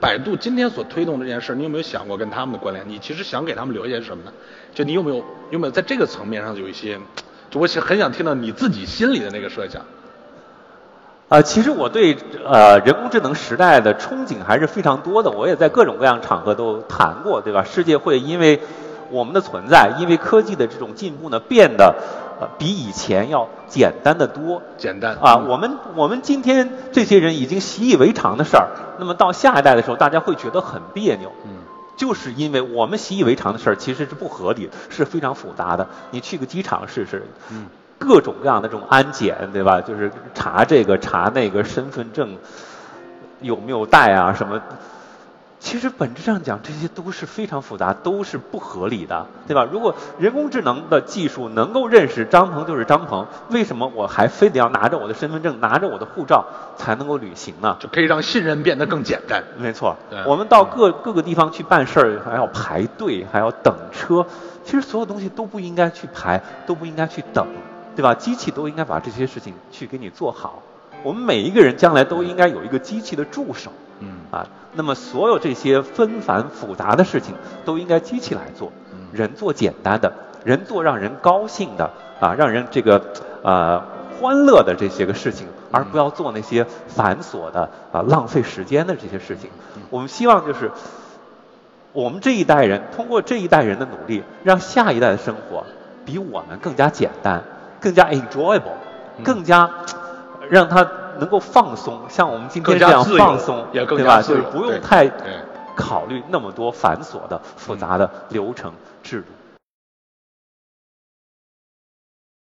百度今天所推动这件事，你有没有想过跟他们的关联？你其实想给他们留下什么呢？就你有没有有没有在这个层面上有一些？就我很想听到你自己心里的那个设想。啊，其实我对呃人工智能时代的憧憬还是非常多的。我也在各种各样场合都谈过，对吧？世界会因为我们的存在，因为科技的这种进步呢，变得。呃，比以前要简单的多。简单啊，我们我们今天这些人已经习以为常的事儿，那么到下一代的时候，大家会觉得很别扭。嗯，就是因为我们习以为常的事儿，其实是不合理，是非常复杂的。你去个机场试试，嗯，各种各样的这种安检，对吧？就是查这个查那个身份证有没有带啊什么。其实本质上讲，这些都是非常复杂，都是不合理的，对吧？如果人工智能的技术能够认识张鹏就是张鹏，为什么我还非得要拿着我的身份证、拿着我的护照才能够旅行呢？就可以让信任变得更简单。没错，我们到各各个地方去办事儿，还要排队，还要等车。其实所有东西都不应该去排，都不应该去等，对吧？机器都应该把这些事情去给你做好。我们每一个人将来都应该有一个机器的助手。嗯啊，那么所有这些纷繁复杂的事情都应该机器来做，人做简单的，人做让人高兴的啊，让人这个呃欢乐的这些个事情，而不要做那些繁琐的啊浪费时间的这些事情。我们希望就是我们这一代人通过这一代人的努力，让下一代的生活比我们更加简单，更加 enjoyable，更加让他。能够放松，像我们今天这样放松，对吧？就是不用太考虑那么多繁琐的、复杂的流程制度。